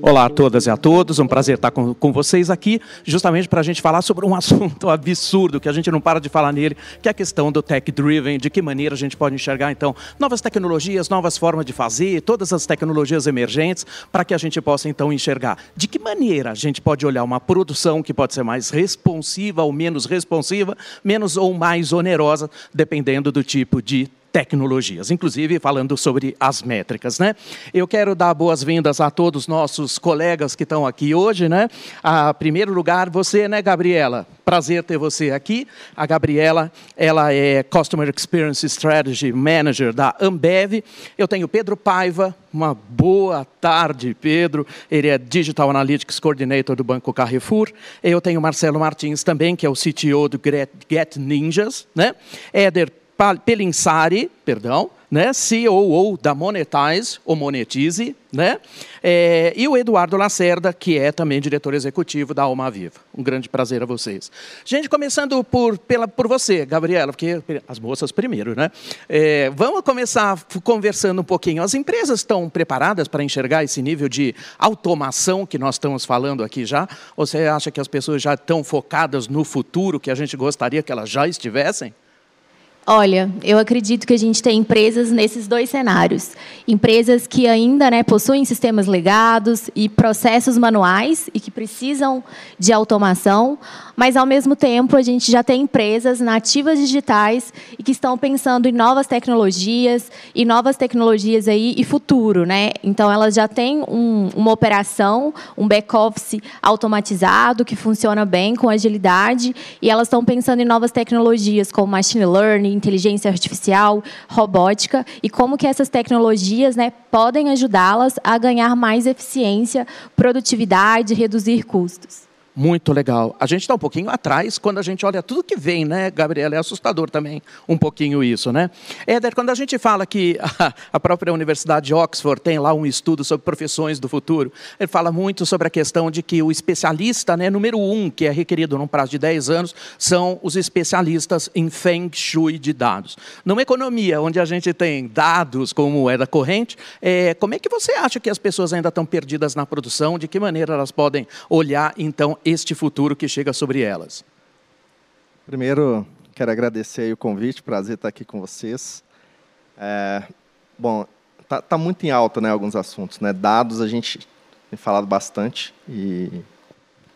Olá a todas e a todos, um prazer estar com, com vocês aqui, justamente para a gente falar sobre um assunto absurdo que a gente não para de falar nele, que é a questão do tech driven, de que maneira a gente pode enxergar então novas tecnologias, novas formas de fazer, todas as tecnologias emergentes, para que a gente possa então enxergar. De que maneira a gente pode olhar uma produção que pode ser mais responsiva ou menos responsiva, menos ou mais onerosa, dependendo do tipo de tecnologias, inclusive falando sobre as métricas, né? Eu quero dar boas-vindas a todos os nossos colegas que estão aqui hoje, né? A primeiro lugar, você, né, Gabriela? Prazer ter você aqui. A Gabriela, ela é Customer Experience Strategy Manager da Ambev. Eu tenho Pedro Paiva. Uma boa tarde, Pedro. Ele é Digital Analytics Coordinator do Banco Carrefour. Eu tenho Marcelo Martins também, que é o CTO do Get Ninjas, né? Éder Pelinsari, perdão, né, COO da Monetize, ou Monetize, né, é, e o Eduardo Lacerda, que é também diretor executivo da Alma Viva. Um grande prazer a vocês. Gente, começando por, pela, por você, Gabriela, porque as moças primeiro, né? É, vamos começar conversando um pouquinho. As empresas estão preparadas para enxergar esse nível de automação que nós estamos falando aqui já? Ou você acha que as pessoas já estão focadas no futuro que a gente gostaria que elas já estivessem? Olha, eu acredito que a gente tem empresas nesses dois cenários. Empresas que ainda né, possuem sistemas legados e processos manuais e que precisam de automação, mas ao mesmo tempo a gente já tem empresas nativas digitais e que estão pensando em novas tecnologias e novas tecnologias aí e futuro, né? Então elas já têm um, uma operação, um back office automatizado que funciona bem com agilidade e elas estão pensando em novas tecnologias como machine learning, inteligência artificial, robótica e como que essas tecnologias, né, podem ajudá-las a ganhar mais eficiência, produtividade, reduzir custos. Muito legal. A gente está um pouquinho atrás quando a gente olha tudo que vem, né, Gabriela? É assustador também um pouquinho isso, né? Éder, quando a gente fala que a própria Universidade de Oxford tem lá um estudo sobre profissões do futuro, ele fala muito sobre a questão de que o especialista, né, número um, que é requerido num prazo de 10 anos, são os especialistas em Feng Shui de dados. Numa economia onde a gente tem dados como moeda corrente, é, como é que você acha que as pessoas ainda estão perdidas na produção? De que maneira elas podem olhar, então, este futuro que chega sobre elas? Primeiro, quero agradecer o convite, prazer estar aqui com vocês. É, bom, tá, tá, muito em alta, né, alguns assuntos, né? Dados a gente tem falado bastante e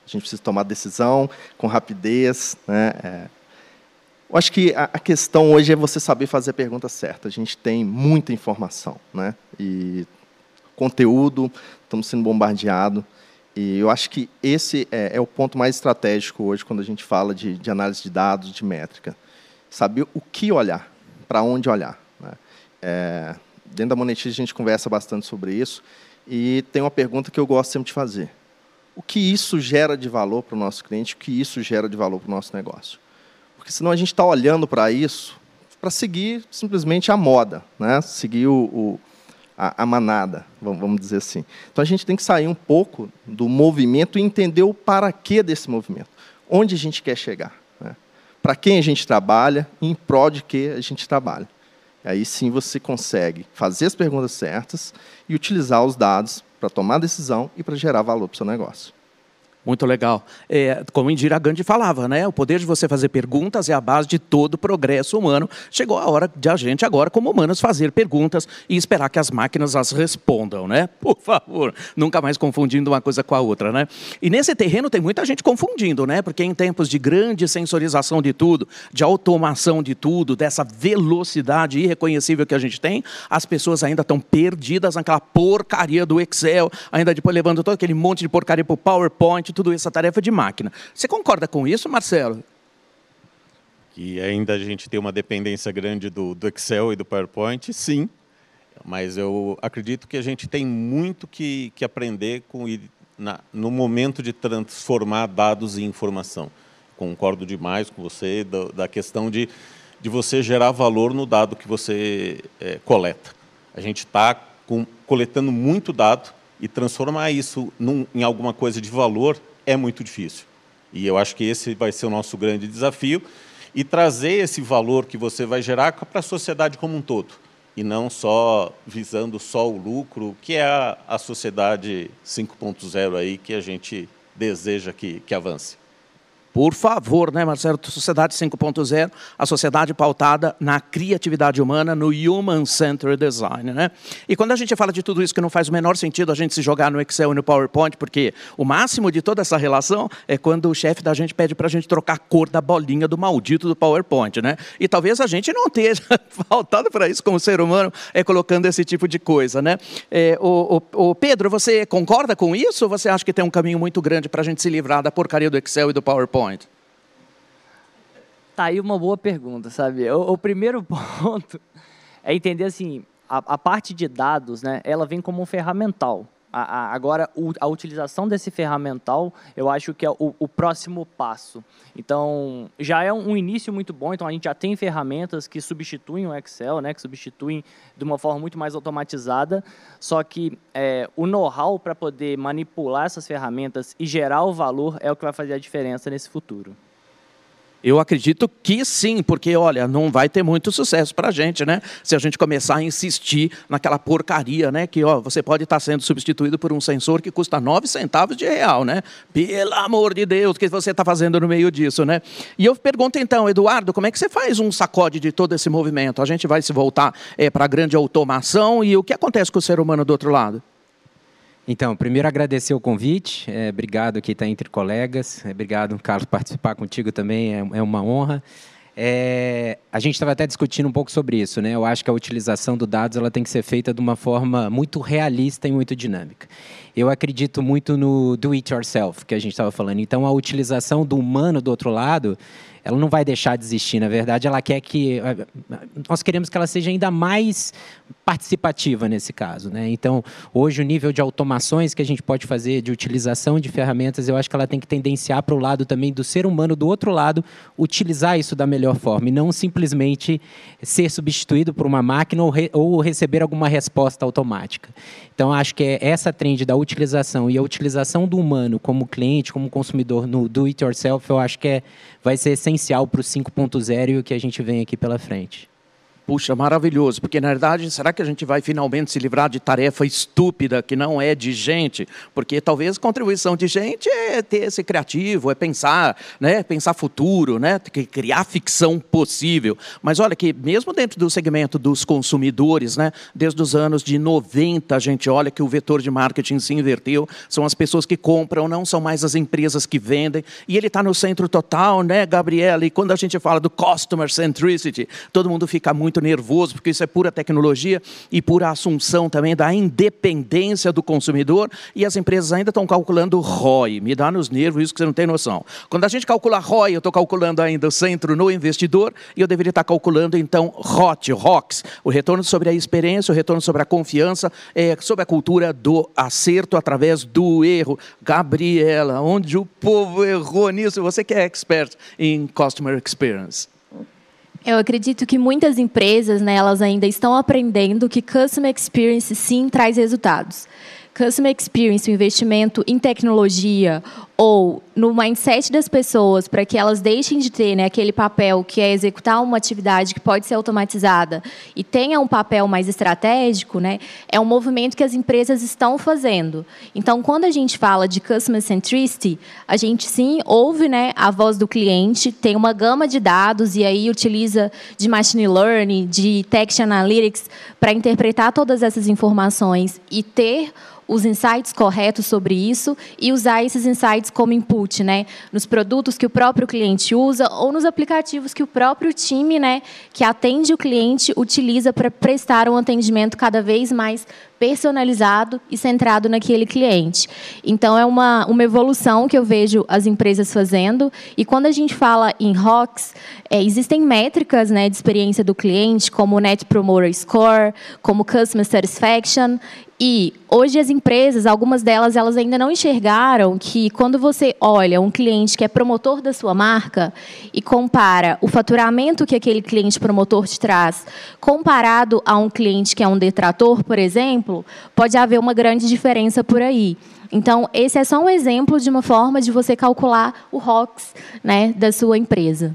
a gente precisa tomar decisão com rapidez, né? É, eu acho que a, a questão hoje é você saber fazer a pergunta certa. A gente tem muita informação, né? E conteúdo, estamos sendo bombardeados. E eu acho que esse é, é, o ponto mais estratégico hoje quando a gente fala de, de análise de dados, de métrica. Saber o que olhar, para onde olhar. Né? É, dentro da Monetize a gente conversa bastante sobre isso e tem uma pergunta que eu gosto sempre de fazer. O que isso gera de valor para o nosso cliente? O que isso gera de valor para o nosso negócio? Porque senão a gente está olhando para isso para seguir simplesmente a moda, né? seguir o, o a, a manada, vamos dizer assim. Então a gente tem que sair um pouco do movimento e entender o para quê desse movimento. Onde a gente quer chegar. Né? Para quem a gente trabalha e em prol de que a gente trabalha. Aí sim você consegue fazer as perguntas certas e utilizar os dados para tomar decisão e para gerar valor para o seu negócio. Muito legal. É, como Indira Gandhi falava, né? O poder de você fazer perguntas é a base de todo o progresso humano. Chegou a hora de a gente agora, como humanos, fazer perguntas e esperar que as máquinas as respondam, né? Por favor, nunca mais confundindo uma coisa com a outra, né? E nesse terreno tem muita gente confundindo, né? Porque em tempos de grande sensorização de tudo, de automação de tudo, dessa velocidade irreconhecível que a gente tem, as pessoas ainda estão perdidas naquela porcaria do Excel, ainda depois levando todo aquele monte de porcaria para o PowerPoint tudo isso, a tarefa de máquina. Você concorda com isso, Marcelo? Que ainda a gente tem uma dependência grande do, do Excel e do PowerPoint, sim. Mas eu acredito que a gente tem muito que, que aprender com, na, no momento de transformar dados em informação. Concordo demais com você da, da questão de, de você gerar valor no dado que você é, coleta. A gente está coletando muito dado e transformar isso num, em alguma coisa de valor é muito difícil. E eu acho que esse vai ser o nosso grande desafio e trazer esse valor que você vai gerar para a sociedade como um todo e não só visando só o lucro, que é a, a sociedade 5.0 aí que a gente deseja que, que avance. Por favor, né, Marcelo? Sociedade 5.0, a sociedade pautada na criatividade humana, no Human Centered Design. Né? E quando a gente fala de tudo isso que não faz o menor sentido a gente se jogar no Excel e no PowerPoint, porque o máximo de toda essa relação é quando o chefe da gente pede para a gente trocar a cor da bolinha do maldito do PowerPoint. Né? E talvez a gente não esteja faltado para isso como ser humano, é colocando esse tipo de coisa. Né? É, o, o, o Pedro, você concorda com isso ou você acha que tem um caminho muito grande para a gente se livrar da porcaria do Excel e do PowerPoint? Point? Tá aí uma boa pergunta, sabe? O, o primeiro ponto é entender assim, a, a, parte de dados, né, ela vem como um ferramental. A, a, agora, o, a utilização desse ferramental, eu acho que é o, o próximo passo. Então, já é um, um, início muito bom. Então, a gente já tem ferramentas que substituem o Excel, né, que substituem de uma forma muito mais automatizada. Só que é, o know-how para poder manipular essas ferramentas e gerar o valor é o que vai fazer a diferença nesse futuro. Eu acredito que sim, porque, olha, não vai ter muito sucesso para a gente, né? Se a gente começar a insistir naquela porcaria, né? Que, ó, você pode estar sendo substituído por um sensor que custa 9 centavos de real, né? Pelo amor de Deus, o que você está fazendo no meio disso, né? E eu pergunto então, Eduardo, como é que você faz um sacode de todo esse movimento? A gente vai se voltar é, para a grande automação e o que acontece com o ser humano do outro lado? Então, primeiro agradecer o convite, é, obrigado aqui estar entre colegas, é, obrigado, Carlos, participar contigo também é, é uma honra. É, a gente estava até discutindo um pouco sobre isso, né? Eu acho que a utilização do dados ela tem que ser feita de uma forma muito realista e muito dinâmica. Eu acredito muito no do it yourself que a gente estava falando. Então, a utilização do humano do outro lado ela não vai deixar de existir. Na verdade, ela quer que. Eh, nós queremos que ela seja ainda mais participativa nesse caso. Né? Então, hoje, o nível de automações que a gente pode fazer, de utilização de ferramentas, eu acho que ela tem que tendenciar para o lado também do ser humano, do outro lado, utilizar isso da melhor forma e não simplesmente ser substituído por uma máquina ou, re, ou receber alguma resposta automática. Então, acho que é essa trend da utilização e a utilização do humano como cliente, como consumidor no do it yourself, eu acho que é, vai ser essencial para o 5.0 e o que a gente vem aqui pela frente. Puxa, maravilhoso, porque na verdade, será que a gente vai finalmente se livrar de tarefa estúpida que não é de gente? Porque talvez contribuição de gente é ter esse criativo, é pensar, né, pensar futuro, né, criar ficção possível. Mas olha que mesmo dentro do segmento dos consumidores, né, desde os anos de 90, a gente olha que o vetor de marketing se inverteu, são as pessoas que compram, não são mais as empresas que vendem, e ele está no centro total, né, Gabriela? E quando a gente fala do customer centricity, todo mundo fica muito muito nervoso, porque isso é pura tecnologia e pura assunção também da independência do consumidor. E as empresas ainda estão calculando ROI. Me dá nos nervos isso que você não tem noção. Quando a gente calcula ROI, eu estou calculando ainda o centro no investidor e eu deveria estar calculando, então, ROT, ROX, o retorno sobre a experiência, o retorno sobre a confiança, é, sobre a cultura do acerto através do erro. Gabriela, onde o povo errou nisso? Você que é expert em Customer Experience. Eu acredito que muitas empresas, né, elas ainda estão aprendendo que Customer Experience sim traz resultados. Customer Experience, o investimento em tecnologia ou no mindset das pessoas para que elas deixem de ter né, aquele papel que é executar uma atividade que pode ser automatizada e tenha um papel mais estratégico, né, é um movimento que as empresas estão fazendo. Então, quando a gente fala de customer centricity, a gente sim ouve né, a voz do cliente, tem uma gama de dados e aí utiliza de machine learning, de text analytics para interpretar todas essas informações e ter os insights corretos sobre isso e usar esses insights como input, né, nos produtos que o próprio cliente usa ou nos aplicativos que o próprio time, né, que atende o cliente utiliza para prestar um atendimento cada vez mais personalizado e centrado naquele cliente. Então, é uma, uma evolução que eu vejo as empresas fazendo. E quando a gente fala em ROCs, é, existem métricas né, de experiência do cliente, como Net Promoter Score, como Customer Satisfaction, e hoje as empresas, algumas delas, elas ainda não enxergaram que quando você olha um cliente que é promotor da sua marca e compara o faturamento que aquele cliente promotor te traz, comparado a um cliente que é um detrator, por exemplo, pode haver uma grande diferença por aí. Então, esse é só um exemplo de uma forma de você calcular o ROX né, da sua empresa.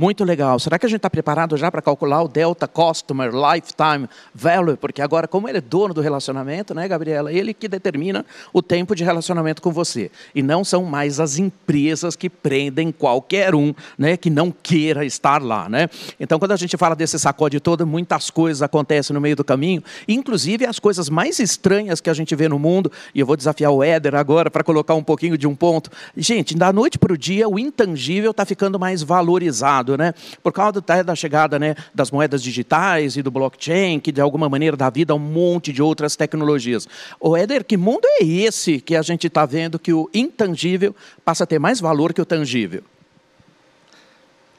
Muito legal. Será que a gente está preparado já para calcular o Delta Customer Lifetime Value? Porque agora, como ele é dono do relacionamento, né, Gabriela? Ele que determina o tempo de relacionamento com você. E não são mais as empresas que prendem qualquer um né, que não queira estar lá. Né? Então, quando a gente fala desse sacode todo, muitas coisas acontecem no meio do caminho, inclusive as coisas mais estranhas que a gente vê no mundo. E eu vou desafiar o Éder agora para colocar um pouquinho de um ponto. Gente, da noite para o dia, o intangível está ficando mais valorizado né? Por causa da chegada né, das moedas digitais e do blockchain, que de alguma maneira dá vida a um monte de outras tecnologias. O Éder, que mundo é esse que a gente está vendo que o intangível passa a ter mais valor que o tangível?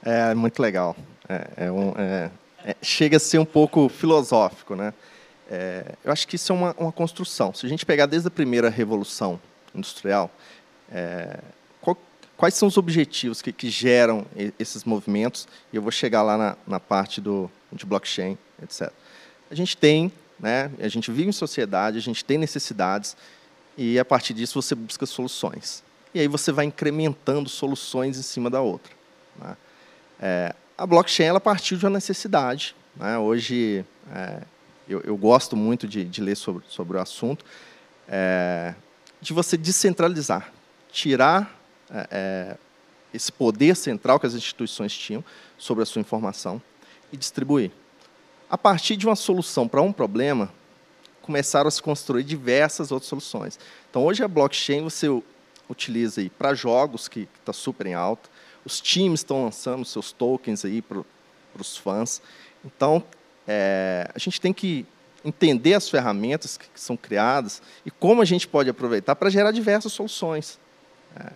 É muito legal. É, é um, é, é chega a ser um pouco filosófico, né? É, eu acho que isso é uma, uma, construção. Se a gente pegar desde a primeira revolução industrial, é, quais são os objetivos que, que geram esses movimentos, e eu vou chegar lá na, na parte do, de blockchain, etc. A gente tem, né, a gente vive em sociedade, a gente tem necessidades, e a partir disso você busca soluções. E aí você vai incrementando soluções em cima da outra. Né? É, a blockchain ela partiu de uma necessidade. Né? Hoje, é, eu, eu, gosto muito de, de, ler sobre, sobre o assunto, é, de você descentralizar, tirar é, é, esse poder central que as instituições tinham sobre a sua informação e distribuir. A partir de uma solução para um problema, começaram a se construir diversas outras soluções. Então, hoje a blockchain você utiliza para jogos, que está super em alta. Os times estão lançando seus tokens aí para os fãs. Então, é, a gente tem que entender as ferramentas que, que, são criadas e como a gente pode aproveitar para gerar diversas soluções. É,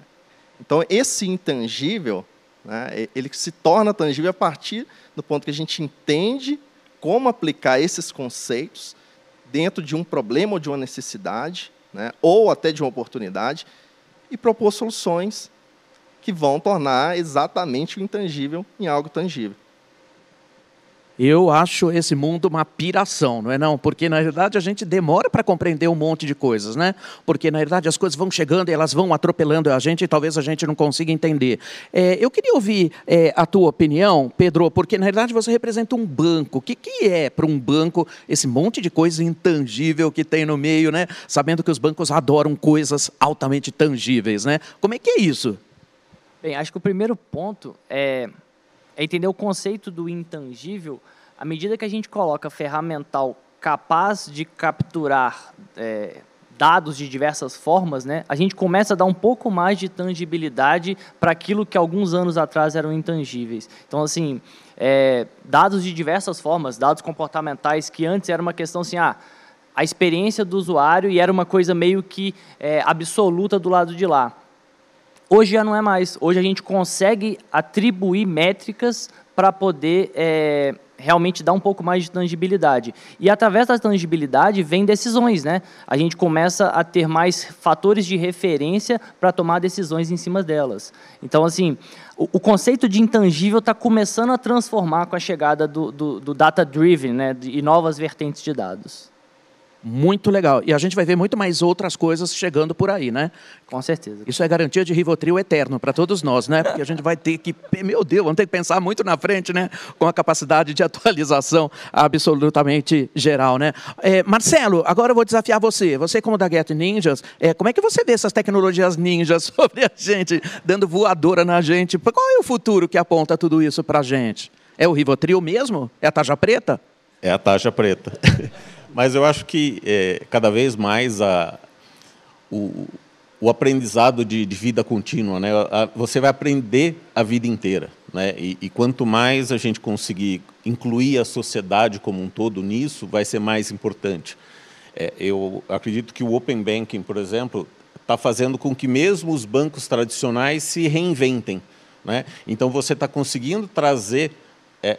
então, esse intangível, né, ele se torna tangível a partir do ponto que a gente entende como aplicar esses conceitos dentro de um problema ou de uma necessidade, né, ou até de uma oportunidade, e propor soluções que vão tornar exatamente o intangível em algo tangível. Eu acho esse mundo uma piração, não é não? Porque na verdade a gente demora para compreender um monte de coisas, né? Porque na verdade as coisas vão chegando e elas vão atropelando a gente e talvez a gente não consiga entender. É, eu queria ouvir é, a tua opinião, Pedro, porque na verdade você representa um banco. O que, que é para um banco esse monte de coisa intangível que tem no meio, né? Sabendo que os bancos adoram coisas altamente tangíveis, né? Como é que é isso? Bem, acho que o primeiro ponto é é entender o conceito do intangível à medida que a gente coloca ferramental capaz de capturar é, dados de diversas formas, né, a gente começa a dar um pouco mais de tangibilidade para aquilo que alguns anos atrás eram intangíveis. Então, assim, é, dados de diversas formas, dados comportamentais que antes era uma questão assim, ah, a experiência do usuário e era uma coisa meio que é, absoluta do lado de lá. Hoje já não é mais. Hoje a gente consegue atribuir métricas para poder é, realmente dar um pouco mais de tangibilidade. E através da tangibilidade vem decisões, né? A gente começa a ter mais fatores de referência para tomar decisões em cima delas. Então, assim, o, o conceito de intangível está começando a transformar com a chegada do, do, do data-driven né? e novas vertentes de dados. Muito legal. E a gente vai ver muito mais outras coisas chegando por aí, né? Com certeza. Isso é garantia de Rivotril eterno para todos nós, né? Porque a gente vai ter que, meu Deus, vamos ter que pensar muito na frente, né? Com a capacidade de atualização absolutamente geral, né? É, Marcelo, agora eu vou desafiar você. Você como da Get Ninjas, é, como é que você vê essas tecnologias ninjas sobre a gente, dando voadora na gente? Qual é o futuro que aponta tudo isso para a gente? É o Rivotril mesmo? É a taxa preta? É a taxa preta. Mas eu acho que é, cada vez mais a, o, o aprendizado de, de, vida contínua, né? A, você vai aprender a vida inteira, né? E, e, quanto mais a gente conseguir incluir a sociedade como um todo nisso, vai ser mais importante. É, eu acredito que o Open Banking, por exemplo, está fazendo com que mesmo os bancos tradicionais se reinventem, né? Então você está conseguindo trazer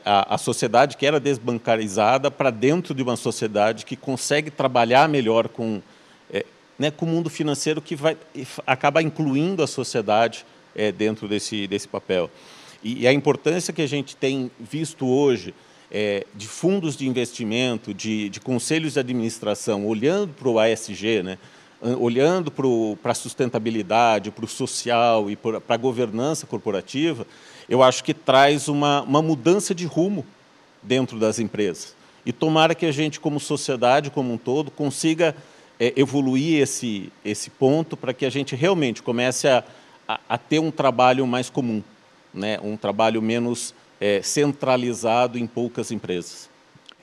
a, a, sociedade que era desbancarizada para dentro de uma sociedade que consegue trabalhar melhor com, é, né, com o mundo financeiro que vai acaba incluindo a sociedade é, dentro desse, desse papel. E, e, a importância que a gente tem visto hoje é, de fundos de investimento, de, de conselhos de administração, olhando para o ASG, né, olhando para a sustentabilidade, para o social e para a governança corporativa, eu acho que traz uma, uma mudança de rumo dentro das empresas. E tomara que a gente, como sociedade como um todo, consiga é, evoluir esse, esse ponto para que a gente realmente comece a, a, a, ter um trabalho mais comum, né? um trabalho menos é, centralizado em poucas empresas.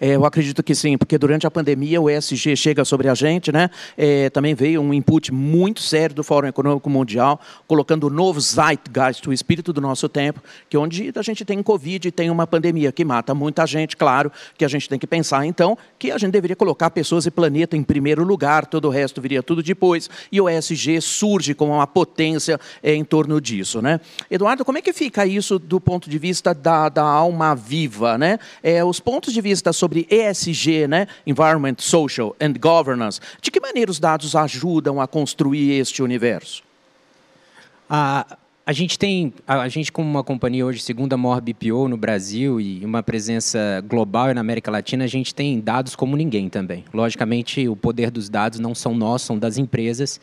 É, eu acredito que sim, porque durante a pandemia o ESG chega sobre a gente, né? É, também veio um input muito sério do Fórum Econômico Mundial, colocando o novo zeitgeist, o espírito do nosso tempo, que onde a gente tem Covid e tem uma pandemia que mata muita gente, claro, que a gente tem que pensar, então, que a gente deveria colocar pessoas e planeta em primeiro lugar, todo o resto viria tudo depois, e o ESG surge como uma potência é, em torno disso, né? Eduardo, como é que fica isso do ponto de vista da, da alma viva, né? É, os pontos de vista sobre sobre ESG, né? Environment, Social and Governance. De que maneira os dados ajudam a construir este universo? A, gente tem, a, gente como uma companhia hoje, segunda maior BPO no Brasil e uma presença global e na América Latina, a gente tem dados como ninguém também. Logicamente, o poder dos dados não são nossos, são das empresas.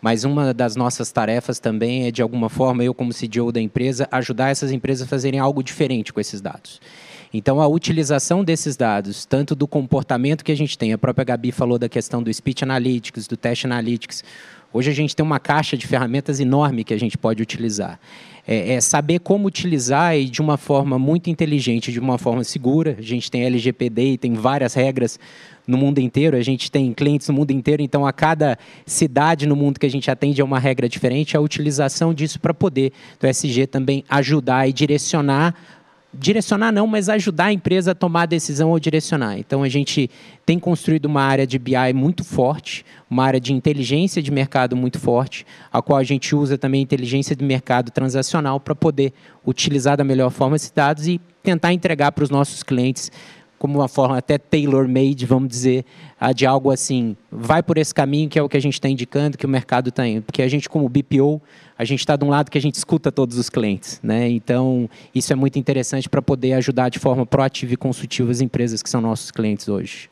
Mas uma das nossas tarefas também é, de alguma forma, eu como CDO da empresa, ajudar essas empresas a fazerem algo diferente com esses dados. Então, a utilização desses dados, tanto do comportamento que a gente tem, a própria Gabi falou da questão do Speech Analytics, do Test Analytics. Hoje a gente tem uma caixa de ferramentas enorme que a gente pode utilizar. É, é, saber como utilizar e de uma forma muito inteligente, de uma forma segura. A gente tem LGPD e tem várias regras no mundo inteiro. A gente tem clientes no mundo inteiro, então a cada cidade no mundo que a gente atende é uma regra diferente. A utilização disso para poder do SG também ajudar e direcionar direcionar não, mas ajudar a empresa a tomar a decisão ou direcionar. Então a gente tem construído uma área de BI muito forte, uma área de inteligência de mercado muito forte, a qual a gente usa também inteligência de mercado transacional para poder utilizar da melhor forma esses dados e tentar entregar para os nossos clientes como uma forma até tailor-made, vamos dizer, de algo assim, vai por esse caminho que é o que a gente está indicando, que o mercado está indo. Porque a gente, como BPO, a gente está de um lado que a gente escuta todos os clientes. Né? Então, isso é muito interessante para poder ajudar de forma proativa e consultiva as empresas que são nossos clientes hoje.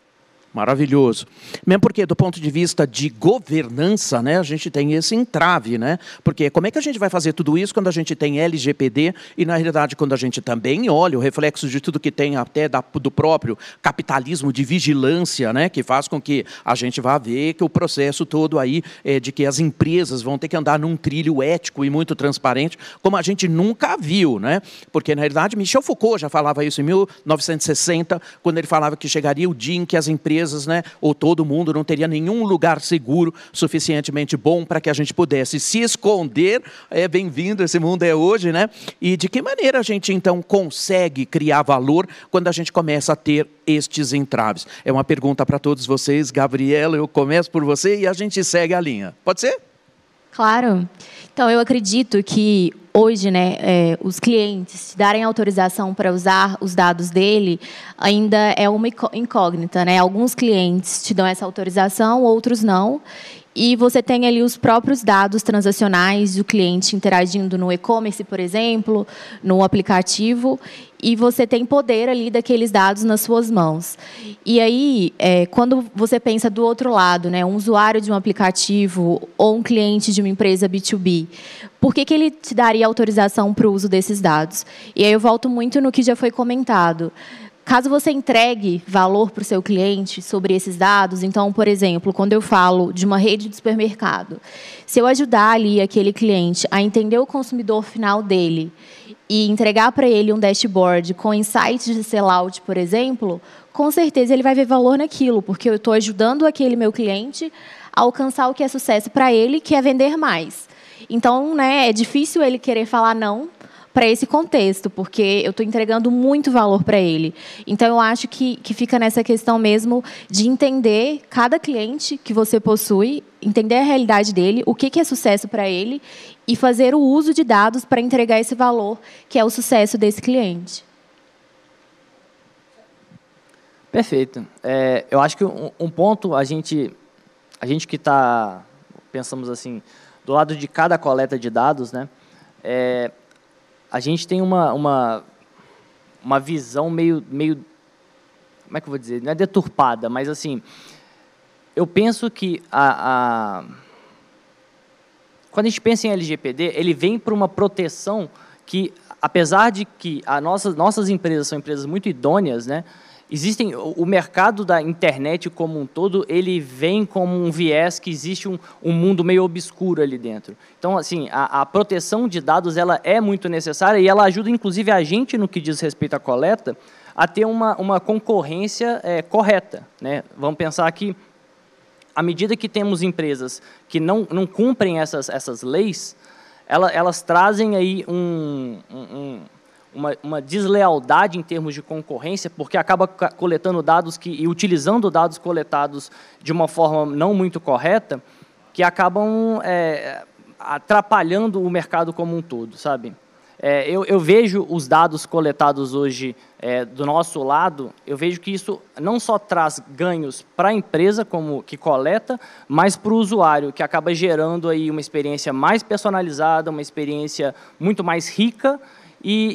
Maravilhoso. Mesmo porque, do ponto de vista de governança, né, a gente tem esse entrave, né? Porque como é que a gente vai fazer tudo isso quando a gente tem LGPD e, na realidade, quando a gente também olha o reflexo de tudo que tem até da, do próprio capitalismo de vigilância, né? Que faz com que a gente vá ver que o processo todo aí é de que as empresas vão ter que andar num trilho ético e muito transparente, como a gente nunca viu, né? Porque, na realidade, Michel Foucault já falava isso em 1960, quando ele falava que chegaria o dia em que as empresas empresas, né, ou todo mundo, não teria nenhum lugar seguro suficientemente bom para que a gente pudesse se esconder. É bem-vindo, esse mundo é hoje, né? E de que maneira a gente então consegue criar valor quando a gente começa a ter estes entraves? É uma pergunta para todos vocês, Gabriela. Eu começo por você e a gente segue a linha. Pode ser? Claro. Então, eu acredito que hoje, né, é, os clientes darem autorização para usar os dados dele ainda é uma incógnita, né? Alguns clientes te dão essa autorização, outros não. e você tem ali os próprios dados transacionais do cliente interagindo no e-commerce, por exemplo, no aplicativo, e você tem poder ali daqueles dados nas suas mãos. E aí, é, quando você pensa do outro lado, né, um usuário de um aplicativo ou um cliente de uma empresa B2B, por que, que ele te daria autorização para o uso desses dados? E aí eu volto muito no que já foi comentado. Caso você entregue valor para o seu cliente sobre esses dados, então, por exemplo, quando eu falo de uma rede de supermercado, se eu ajudar ali aquele cliente a entender o consumidor final dele e entregar para ele um dashboard com insights de sellout, por exemplo, com certeza ele vai ver valor naquilo, porque eu estou ajudando aquele meu cliente a alcançar o que é sucesso para ele, que é vender mais. Então, né, é difícil ele querer falar não para esse contexto, porque eu estou entregando muito valor para ele. Então, eu acho que, que fica nessa questão mesmo de entender cada cliente que você possui, entender a realidade dele, o que, que é sucesso para ele, e fazer o uso de dados para entregar esse valor, que é o sucesso desse cliente. Perfeito. É, eu acho que um, um, ponto, a gente, a gente que está, pensamos assim, do lado de cada coleta de dados, né, é, a gente tem uma, uma, uma visão meio, meio, como é que eu vou dizer, não é deturpada, mas assim, eu penso que a, a quando a gente pensa em LGPD, ele vem para uma proteção que, apesar de que nossas, nossas empresas são empresas muito idôneas, né, Existem o mercado da internet como um todo, ele vem como um viés que existe um, um mundo meio obscuro ali dentro. Então, assim, a, a, proteção de dados ela é muito necessária e ela ajuda, inclusive, a gente no que diz respeito à coleta a ter uma, uma concorrência é, correta. Né? Vamos pensar que, à medida que temos empresas que não, não cumprem essas, essas leis, elas, elas trazem aí um, um uma, uma, deslealdade em termos de concorrência, porque acaba coletando dados que, e utilizando dados coletados de uma forma não muito correta, que acabam é, atrapalhando o mercado como um todo, sabe? É, eu, eu, vejo os dados coletados hoje é, do nosso lado, eu vejo que isso não só traz ganhos para a empresa como que coleta, mas para o usuário, que acaba gerando aí uma experiência mais personalizada, uma experiência muito mais rica e,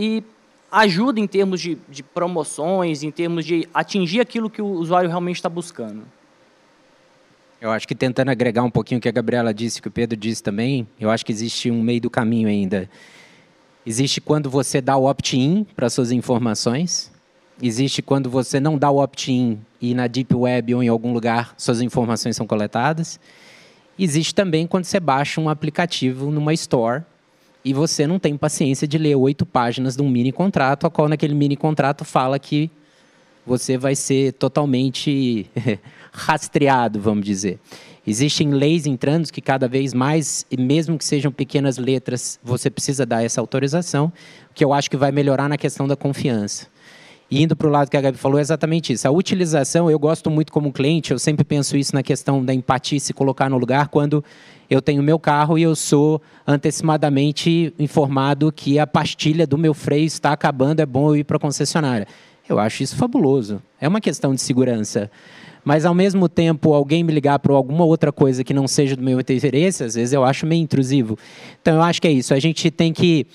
e, e ajuda em termos de, de, promoções, em termos de atingir aquilo que o usuário realmente está buscando. Eu acho que tentando agregar um pouquinho o que a Gabriela disse, que o Pedro disse também, eu acho que existe um meio do caminho ainda. Existe quando você dá o opt-in para suas informações, existe quando você não dá o opt-in e na Deep Web ou em algum lugar suas informações são coletadas. Existe também quando você baixa um aplicativo numa store e você não tem paciência de ler oito páginas de um mini contrato, a qual naquele mini contrato fala que você vai ser totalmente rastreado, vamos dizer. Existem leis entrando que cada vez mais, mesmo que sejam pequenas letras, você precisa dar essa autorização, que eu acho que vai melhorar na questão da confiança. E indo para o lado que a Gabi falou, é exatamente isso. A utilização, eu gosto muito como cliente, eu sempre penso isso na questão da empatia, se colocar no lugar, quando eu tenho meu carro e eu sou antecipadamente informado que a pastilha do meu freio está acabando, é bom eu ir para a concessionária. Eu acho isso fabuloso. É uma questão de segurança. Mas, ao mesmo tempo, alguém me ligar para alguma outra coisa que não seja do meu interesse, às vezes eu acho meio intrusivo. Então, eu acho que é isso. A gente tem que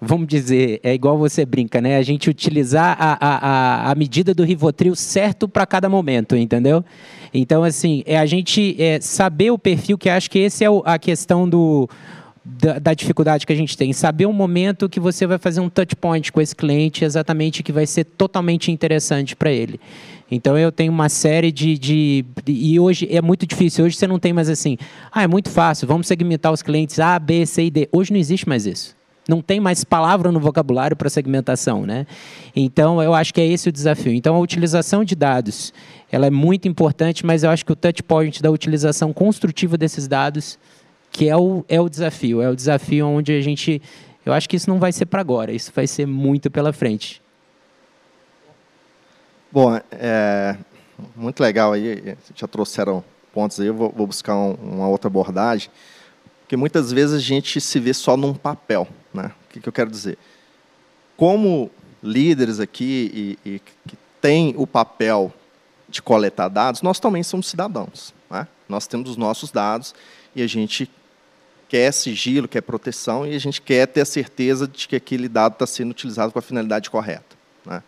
vamos dizer, é igual você brinca, né? A gente utilizar a, a, a medida do Rivotril certo para cada momento, entendeu? Então, assim, é a gente é, saber o perfil, que acho que esse é a questão do, da, da, dificuldade que a gente tem. Saber o momento que você vai fazer um touch point com esse cliente, exatamente que vai ser totalmente interessante para ele. Então eu tenho uma série de, de, de, E hoje é muito difícil. Hoje você não tem mais assim. Ah, é muito fácil, vamos segmentar os clientes A, B, C e D. Hoje não existe mais isso. Não tem mais palavra no vocabulário para segmentação, né? Então, eu acho que é esse o desafio. Então, a utilização de dados, ela é muito importante, mas eu acho que o touch point da utilização construtiva desses dados, que é o, é o desafio. É o desafio onde a gente... Eu acho que isso não vai ser para agora, isso vai ser muito pela frente. Bom, é, muito legal aí, já trouxeram pontos aí, eu vou, vou buscar um, uma outra abordagem, porque muitas vezes a gente se vê só num papel, né? O que, que eu quero dizer? Como líderes aqui e, e que têm o papel de coletar dados, nós também somos cidadãos. Né? Nós temos os nossos dados e a gente quer sigilo, quer proteção e a gente quer ter a certeza de que aquele dado está sendo utilizado com a finalidade correta. Né?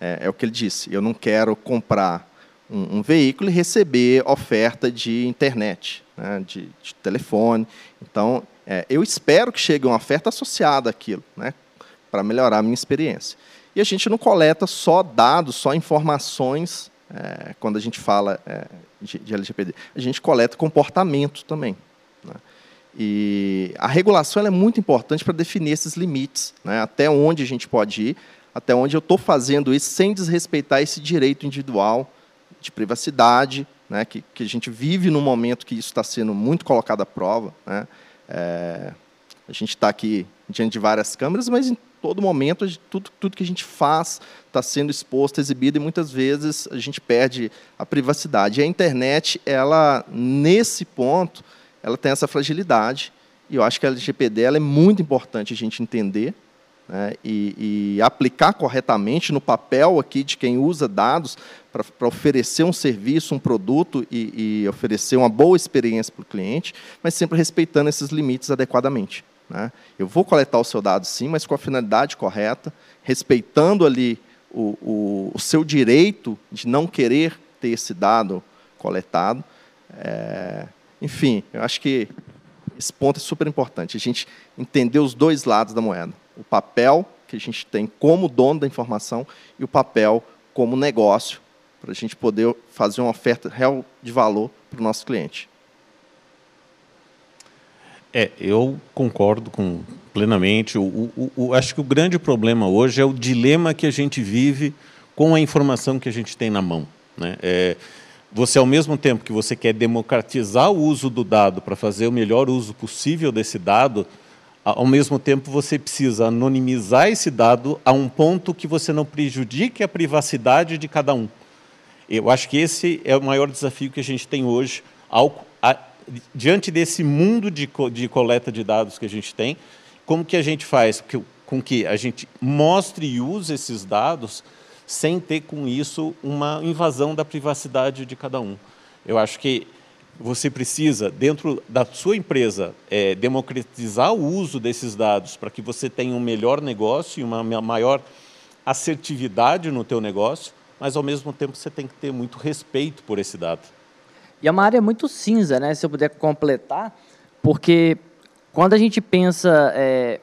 É, é, o que ele disse. Eu não quero comprar um, um veículo e receber oferta de internet, né? de, de, telefone. Então, é, eu espero que chegue uma oferta associada àquilo, né? para melhorar a minha experiência. E a gente não coleta só dados, só informações é, quando a gente fala é, de, de, LGPD. A gente coleta comportamento também. Né? E a regulação é muito importante para definir esses limites, né? até onde a gente pode ir, até onde eu estou fazendo isso sem desrespeitar esse direito individual de privacidade, né? que, que a gente vive num momento que isso está sendo muito colocado à prova. Né? É, a gente está aqui diante de várias câmeras, mas em todo momento, tudo, tudo que a gente faz está sendo exposto, exibido, e muitas vezes a gente perde a privacidade. E a internet, ela, nesse ponto, ela tem essa fragilidade, e eu acho que a LGPD é muito importante a gente entender né, e, e, aplicar corretamente no papel aqui de quem usa dados para oferecer um serviço, um produto e, e oferecer uma boa experiência para o cliente, mas sempre respeitando esses limites adequadamente. Né? Eu vou coletar o seu dado, sim, mas com a finalidade correta, respeitando ali o, o, o seu direito de não querer ter esse dado coletado. É, enfim, eu acho que esse ponto é super importante, a gente entender os dois lados da moeda. O papel que a gente tem como dono da informação e o papel como negócio, para a gente poder fazer uma oferta real de valor para o nosso cliente. É, eu concordo com plenamente. O, o, o, acho que o grande problema hoje é o dilema que a gente vive com a informação que a gente tem na mão. Né? É, você, ao mesmo tempo que você quer democratizar o uso do dado para fazer o melhor uso possível desse dado, ao mesmo tempo você precisa anonimizar esse dado a um ponto que você não prejudique a privacidade de cada um. Eu acho que esse é o maior desafio que a gente tem hoje ao, a, diante desse mundo de, de coleta de dados que a gente tem, como que a gente faz que, com que a gente mostre e use esses dados sem ter com isso uma invasão da privacidade de cada um? Eu acho que você precisa, dentro da sua empresa, é, democratizar o uso desses dados para que você tenha um melhor negócio e uma maior assertividade no teu negócio, mas ao mesmo tempo você tem que ter muito respeito por esse dado. E é uma área muito cinza, né? Se eu puder completar, porque quando a gente pensa, é,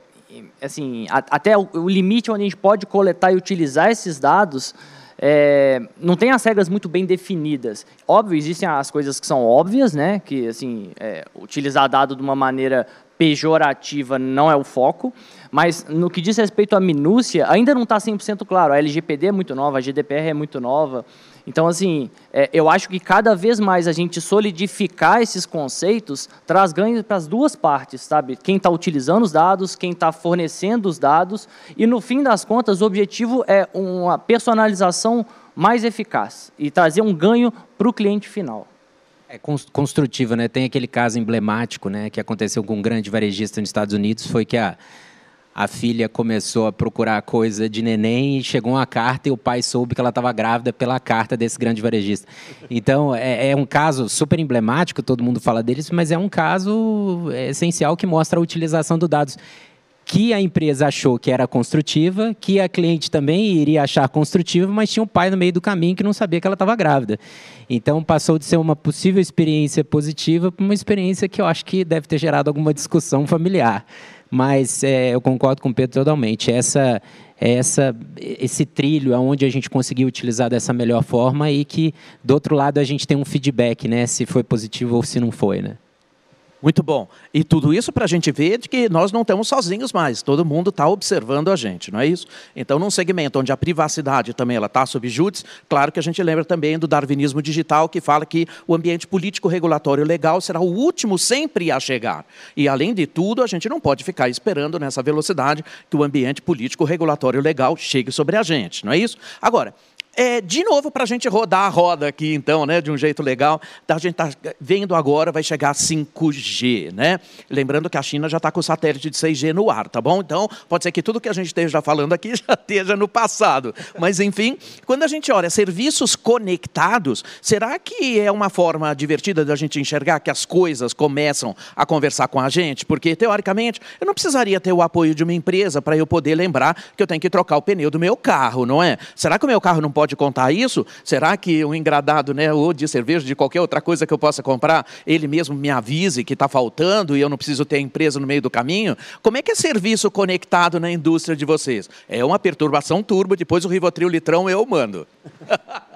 assim, a, até o, o, limite onde a gente pode coletar e utilizar esses dados, é, não tem as regras muito bem definidas. Óbvio, existem as coisas que são óbvias, né? Que assim, é, utilizar dado de uma maneira pejorativa não é o foco, mas no que diz respeito à minúcia, ainda não está 100% claro. A LGPD é muito nova, a GDPR é muito nova. Então, assim, é, eu acho que cada vez mais a gente solidificar esses conceitos traz ganhos para as duas partes, sabe? Quem está utilizando os dados, quem está fornecendo os dados, e no fim das contas, o objetivo é uma personalização mais eficaz e trazer um ganho para o cliente final. É construtiva, né? Tem aquele caso emblemático, né, que aconteceu com um grande varejista nos Estados Unidos, foi que a a filha começou a procurar coisa de neném e chegou uma carta e o pai soube que ela estava grávida pela carta desse grande varejista. Então, é, é, um caso super emblemático, todo mundo fala deles, mas é um caso essencial que mostra a utilização dos dados que a empresa achou que era construtiva, que a cliente também iria achar construtiva, mas tinha um pai no meio do caminho que não sabia que ela estava grávida. Então passou de ser uma possível experiência positiva para uma experiência que eu acho que deve ter gerado alguma discussão familiar. Mas é, eu concordo com o Pedro totalmente. Essa, essa, esse trilho aonde a gente conseguiu utilizar dessa melhor forma e que, do outro lado, a gente tem um feedback, né? Se foi positivo ou se não foi, né? Muito bom. E tudo isso para a gente ver de que nós não estamos sozinhos mais. Todo mundo está observando a gente, não é isso? Então, num segmento onde a privacidade também ela está sob júdice, claro que a gente lembra também do darwinismo digital, que fala que o ambiente político, regulatório legal será o último sempre a chegar. E, além de tudo, a gente não pode ficar esperando nessa velocidade que o ambiente político, regulatório legal chegue sobre a gente, não é isso? Agora, é, de novo, para a gente rodar a roda aqui, então, né, de um jeito legal, a gente está vendo agora, vai chegar 5G, né? Lembrando que a China já está com o satélite de 6G no ar, tá bom? Então, pode ser que tudo que a gente esteja falando aqui já esteja no passado. Mas, enfim, quando a gente olha serviços conectados, será que é uma forma divertida da gente enxergar que as coisas começam a conversar com a gente? Porque, teoricamente, eu não precisaria ter o apoio de uma empresa para eu poder lembrar que eu tenho que trocar o pneu do meu carro, não é? Será que o meu carro não pode pode contar isso? Será que um engradado, né, ou de cerveja, de qualquer outra coisa que eu possa comprar, ele mesmo me avise que está faltando e eu não preciso ter a empresa no meio do caminho? Como é que é serviço conectado na indústria de vocês? É uma perturbação turbo, depois o Rivotril litrão eu mando.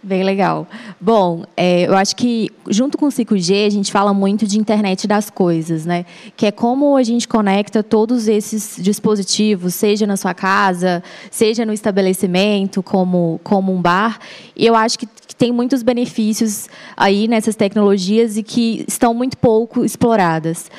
Bem legal. Bom, é, eu acho que junto com o 5G a gente fala muito de internet das coisas, né? Que é como a gente conecta todos esses dispositivos, seja na sua casa, seja no estabelecimento, como, como um bar. E eu acho que, que tem muitos benefícios aí nessas tecnologias e que estão muito pouco exploradas.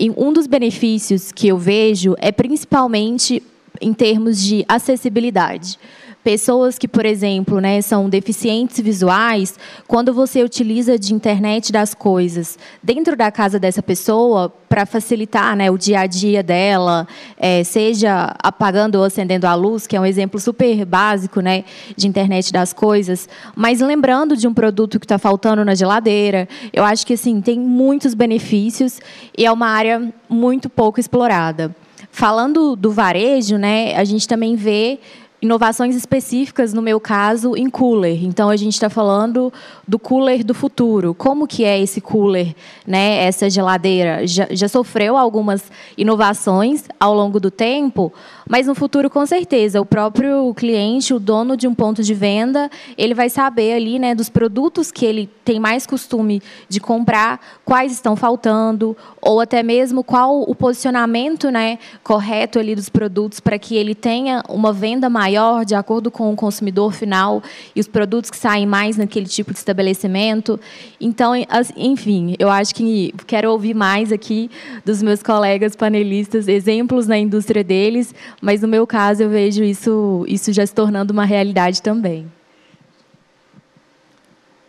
E um dos benefícios que eu vejo é principalmente em termos de acessibilidade. Pessoas que, por exemplo, né, são deficientes visuais, quando você utiliza de internet das coisas dentro da casa dessa pessoa para facilitar né, o dia a dia dela, é, seja apagando ou acendendo a luz, que é um exemplo super básico né, de internet das coisas, mas lembrando de um produto que está faltando na geladeira, eu acho que assim tem muitos benefícios e é uma área muito pouco explorada. Falando do varejo, né, a gente também vê inovações específicas, no meu caso, em cooler. Então, a gente está falando do cooler do futuro. Como que é esse cooler, né? essa geladeira? Já, já sofreu algumas inovações ao longo do tempo, mas no futuro, com certeza, o próprio cliente, o dono de um ponto de venda, ele vai saber ali, né, dos produtos que ele tem mais costume de comprar, quais estão faltando, ou até mesmo qual o posicionamento, né, correto ali dos produtos para que ele tenha uma venda maior de acordo com o consumidor final e os produtos que saem mais naquele tipo de estabelecimento. Então, enfim, eu acho que quero ouvir mais aqui dos meus colegas panelistas exemplos na indústria deles mas no meu caso eu vejo isso, isso já se tornando uma realidade também.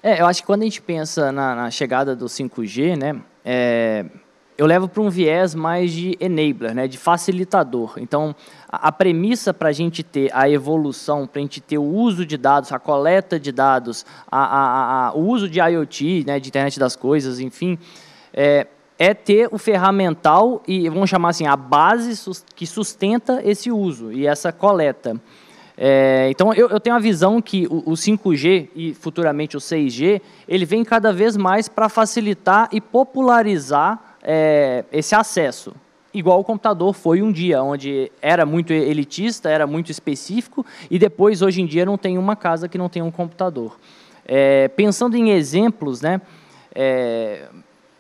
É, eu acho que quando a gente pensa na, na chegada do 5G, né, é, eu levo para um viés mais de enabler, né, de facilitador. Então, a, a premissa para a gente ter a evolução, para a gente ter o uso de dados, a coleta de dados, a, a, o uso de IoT, né, de internet das coisas, enfim, é, é ter o ferramental e vamos chamar assim a base que sustenta esse uso e essa coleta. É, então eu, eu, tenho a visão que o, o, 5G e futuramente o 6G ele vem cada vez mais para facilitar e popularizar é, esse acesso. Igual o computador foi um dia, onde era muito elitista, era muito específico, e depois, hoje em dia, não tem uma casa que não tenha um computador. É, pensando em exemplos, né, é,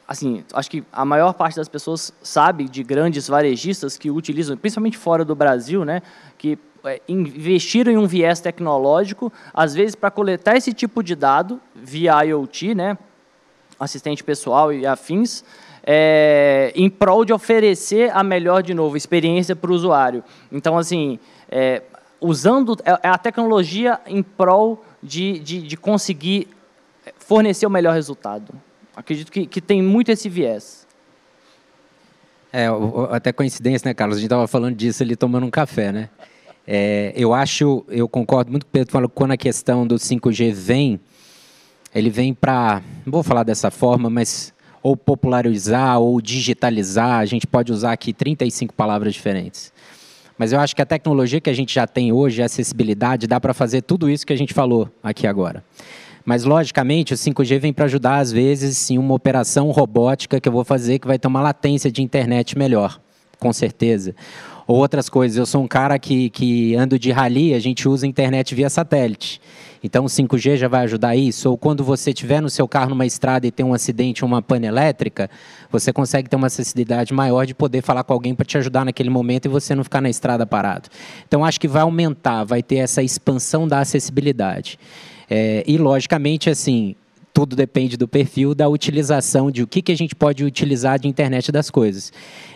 assim, acho que a maior parte das pessoas sabe de grandes varejistas que utilizam, principalmente fora do Brasil, né, que é, investiram em um viés tecnológico, às vezes para coletar esse tipo de dado via IoT, né, assistente pessoal e afins, é, em prol de oferecer a melhor, de novo, experiência para o usuário. Então, assim, é, usando é, é a tecnologia em prol de, de, de conseguir fornecer o melhor resultado. Acredito que, que tem muito esse viés. É, até coincidência, né, Carlos? A gente estava falando disso ali tomando um café, né? É, eu acho, eu concordo muito com o Pedro falou quando a questão do 5G vem, ele vem para, não vou falar dessa forma, mas ou popularizar ou digitalizar, a gente pode usar aqui 35 palavras diferentes. Mas eu acho que a tecnologia que a gente já tem hoje, a acessibilidade, dá para fazer tudo isso que a gente falou aqui agora. Mas, logicamente, o 5G vem para ajudar, às vezes, em uma operação robótica que eu vou fazer que vai ter uma latência de internet melhor, com certeza. Ou outras coisas. Eu sou um cara que, que ando de rally, a gente usa internet via satélite. Então, o 5G já vai ajudar isso. Ou quando você estiver no seu carro numa estrada e tem um acidente uma pane elétrica, você consegue ter uma acessibilidade maior de poder falar com alguém para te ajudar naquele momento e você não ficar na estrada parado. Então, acho que vai aumentar, vai ter essa expansão da acessibilidade. É, e, logicamente, assim, tudo depende do perfil, da utilização, de o que, que a gente pode utilizar de internet das coisas.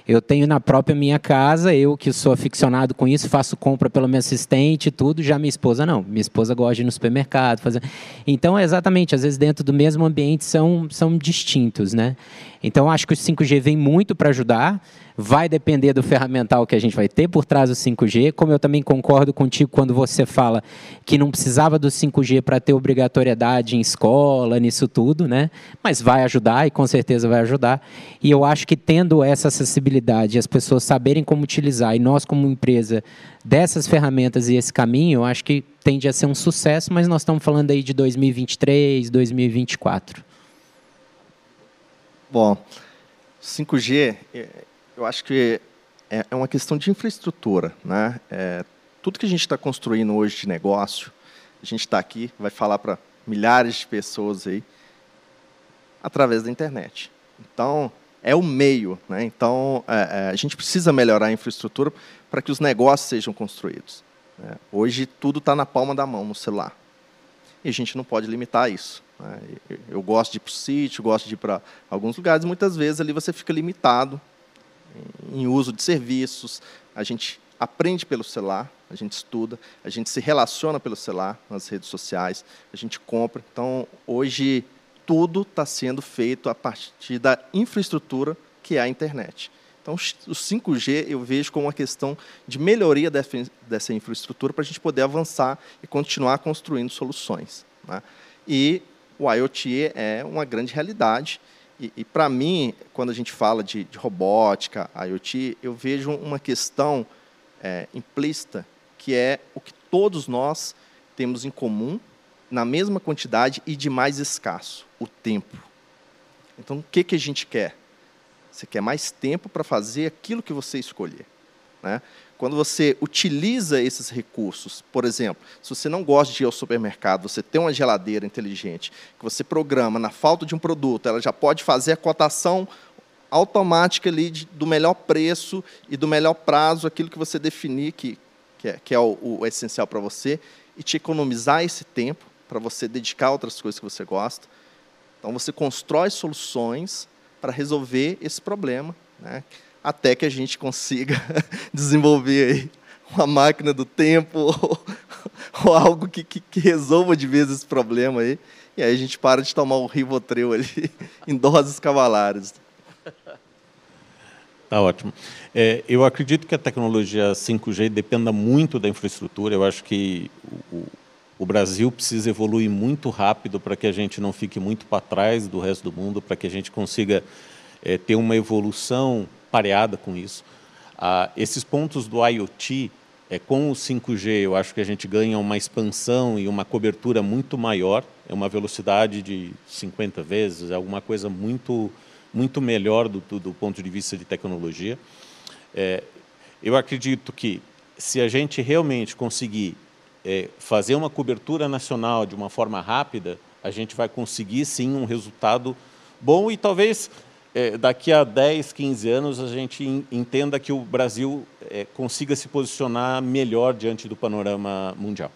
Eu tenho na própria minha casa, eu que sou aficionado com isso, faço compra pelo meu assistente e tudo, já minha esposa não. Minha esposa gosta de ir no supermercado. Fazer... Então, é exatamente, às vezes dentro do mesmo ambiente são, são distintos. Né? Então, acho que o 5G vem muito para ajudar vai depender do ferramental que a gente vai ter por trás do 5G, como eu também concordo contigo quando você fala que não precisava do 5G para ter obrigatoriedade em escola, nisso tudo, né? Mas vai ajudar e com certeza vai ajudar. E eu acho que tendo essa acessibilidade, as pessoas saberem como utilizar e nós como empresa dessas ferramentas e esse caminho, eu acho que tende a ser um sucesso, mas nós estamos falando aí de 2023, 2024. Bom, 5G eu acho que é, é uma questão de infraestrutura. Né? É, tudo que a gente está construindo hoje de negócio, a gente está aqui, vai falar para milhares de pessoas aí, através da internet. Então, é o meio. Né? Então, é, é a gente precisa melhorar a infraestrutura para que os negócios sejam construídos. Né? Hoje, tudo está na palma da mão, no celular. E a gente não pode limitar isso. Né? Eu gosto de ir para o sítio, gosto de ir para alguns lugares, muitas vezes ali você fica limitado em uso de serviços, a gente aprende pelo celular, a gente estuda, a gente se relaciona pelo celular, nas redes sociais, a gente compra. Então, hoje, tudo está sendo feito a partir da infraestrutura que é a internet. Então, o 5G eu vejo como uma questão de melhoria dessa infraestrutura para a gente poder avançar e continuar construindo soluções. Né? E o IoT é uma grande realidade e, e para mim, quando a gente fala de, de, robótica, IoT, eu vejo uma questão é, implícita, que é o que todos nós temos em comum, na mesma quantidade e de mais escasso, o tempo. Então, o que, que a gente quer? Você quer mais tempo para fazer aquilo que você escolher. Né? Quando você utiliza esses recursos, por exemplo, se você não gosta de ir ao supermercado, você tem uma geladeira inteligente, que você programa, na falta de um produto, ela já pode fazer a cotação automática ali de, do melhor preço e do melhor prazo, aquilo que você definir que, que é, que é o, o essencial para você, e te economizar esse tempo para você dedicar a outras coisas que você gosta. Então, você constrói soluções para resolver esse problema. Né? até que a gente consiga desenvolver uma máquina do tempo ou, ou algo que, que, que, resolva de vez esse problema aí. E aí a gente para de tomar o Rivotril ali em doses cavalares. Tá ótimo. É, eu acredito que a tecnologia 5G dependa muito da infraestrutura. Eu acho que o Brasil precisa evoluir muito rápido para que a gente não fique muito para trás do resto do mundo, para que a gente consiga é, ter uma evolução pareada com isso. Ah, esses pontos do IoT, é, com o 5G, eu acho que a gente ganha uma expansão e uma cobertura muito maior, é uma velocidade de 50 vezes, é alguma coisa muito, muito melhor do, do, do ponto de vista de tecnologia. É, eu acredito que se a gente realmente conseguir é, fazer uma cobertura nacional de uma forma rápida, a gente vai conseguir sim um resultado bom e talvez é, daqui a 10, 15 anos, a gente entenda que o Brasil é, consiga se posicionar melhor diante do panorama mundial.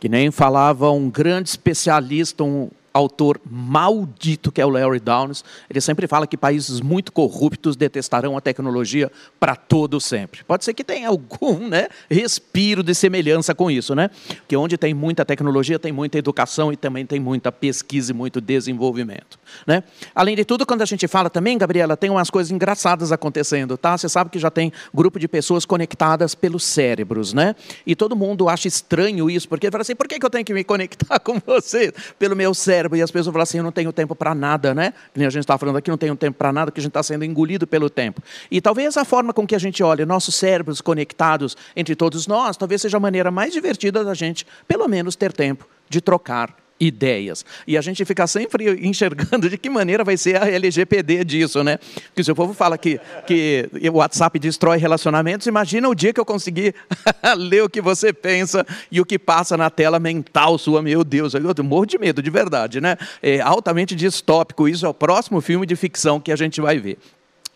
Que nem falava um grande especialista, um autor maldito que é o Larry Downes, ele sempre fala que países muito corruptos detestarão a tecnologia para todo sempre. Pode ser que tenha algum né, respiro de semelhança com isso, né? Porque onde tem muita tecnologia, tem muita educação e também tem muita pesquisa e muito desenvolvimento. Né? Além de tudo, quando a gente fala também, Gabriela, tem umas coisas engraçadas acontecendo, tá? Você sabe que já tem grupo de pessoas conectadas pelos cérebros, né? E todo mundo acha estranho isso, porque fala assim, por que eu tenho que me conectar com você pelo meu cérebro? Cérebro e as pessoas falam assim: eu não tenho tempo para nada, né? Nem a gente está falando aqui, não tenho tempo para nada, que a gente está sendo engolido pelo tempo. E talvez a forma com que a gente olha nossos cérebros conectados entre todos nós, talvez seja a maneira mais divertida da gente, pelo menos, ter tempo de trocar ideias. E a gente fica sempre enxergando de que maneira vai ser a LGPD disso, né? Porque se o povo fala que, que o WhatsApp destrói relacionamentos, imagina o dia que eu conseguir ler o que você pensa e o que passa na tela mental sua. Meu Deus, eu morro de medo, de verdade, né? É altamente distópico. Isso é o próximo filme de ficção que a gente vai ver.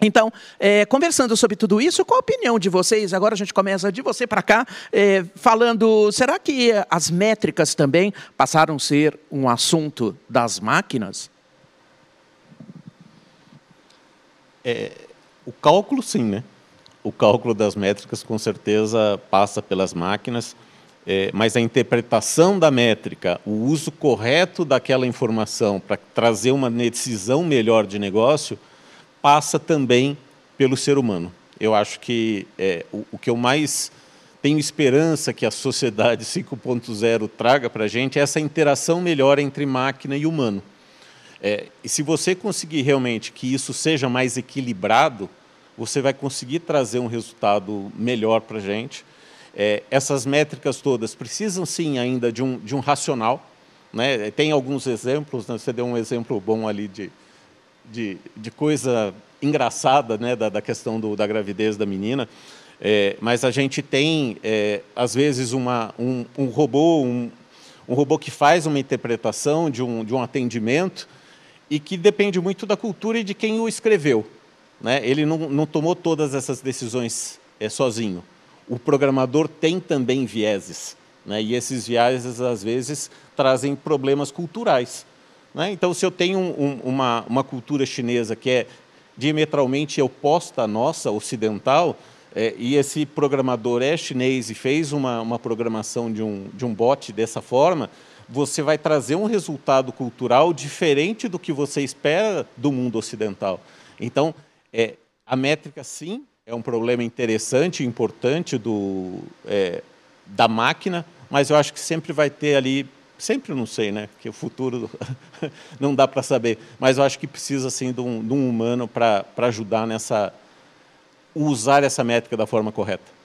Então, é, conversando sobre tudo isso, qual a opinião de vocês? Agora a gente começa de você para cá, é, falando: será que as métricas também passaram a ser um assunto das máquinas? É, o cálculo, sim, né? O cálculo das métricas, com certeza, passa pelas máquinas, é, mas a interpretação da métrica, o uso correto daquela informação para trazer uma decisão melhor de negócio passa também pelo ser humano. Eu acho que é, o, o, que eu mais tenho esperança que a sociedade 5.0 traga para a gente é essa interação melhor entre máquina e humano. É, e se você conseguir realmente que isso seja mais equilibrado, você vai conseguir trazer um resultado melhor para a gente. É, essas métricas todas precisam sim ainda de um, de um racional. Né? Tem alguns exemplos, né? você deu um exemplo bom ali de, de, de coisa engraçada né, da, da questão do, da gravidez da menina, é, mas a gente tem, é, às vezes, uma, um, um robô, um, um, robô que faz uma interpretação de um, de um atendimento e que depende muito da cultura e de quem o escreveu. Né? Ele não, não tomou todas essas decisões é, sozinho. O programador tem também vieses, né? e esses vieses, às vezes, trazem problemas culturais. Né? Então, se eu tenho um, uma, uma cultura chinesa que é diametralmente oposta à nossa, ocidental, é, e esse programador é chinês e fez uma, uma programação de um, de um bot dessa forma, você vai trazer um resultado cultural diferente do que você espera do mundo ocidental. Então, é, a métrica, sim, é um problema interessante importante do, é, da máquina, mas eu acho que sempre vai ter ali Sempre não sei, né? Que o futuro não dá para saber. Mas eu acho que precisa, assim, de um, de um humano para ajudar nessa... usar essa métrica da forma correta.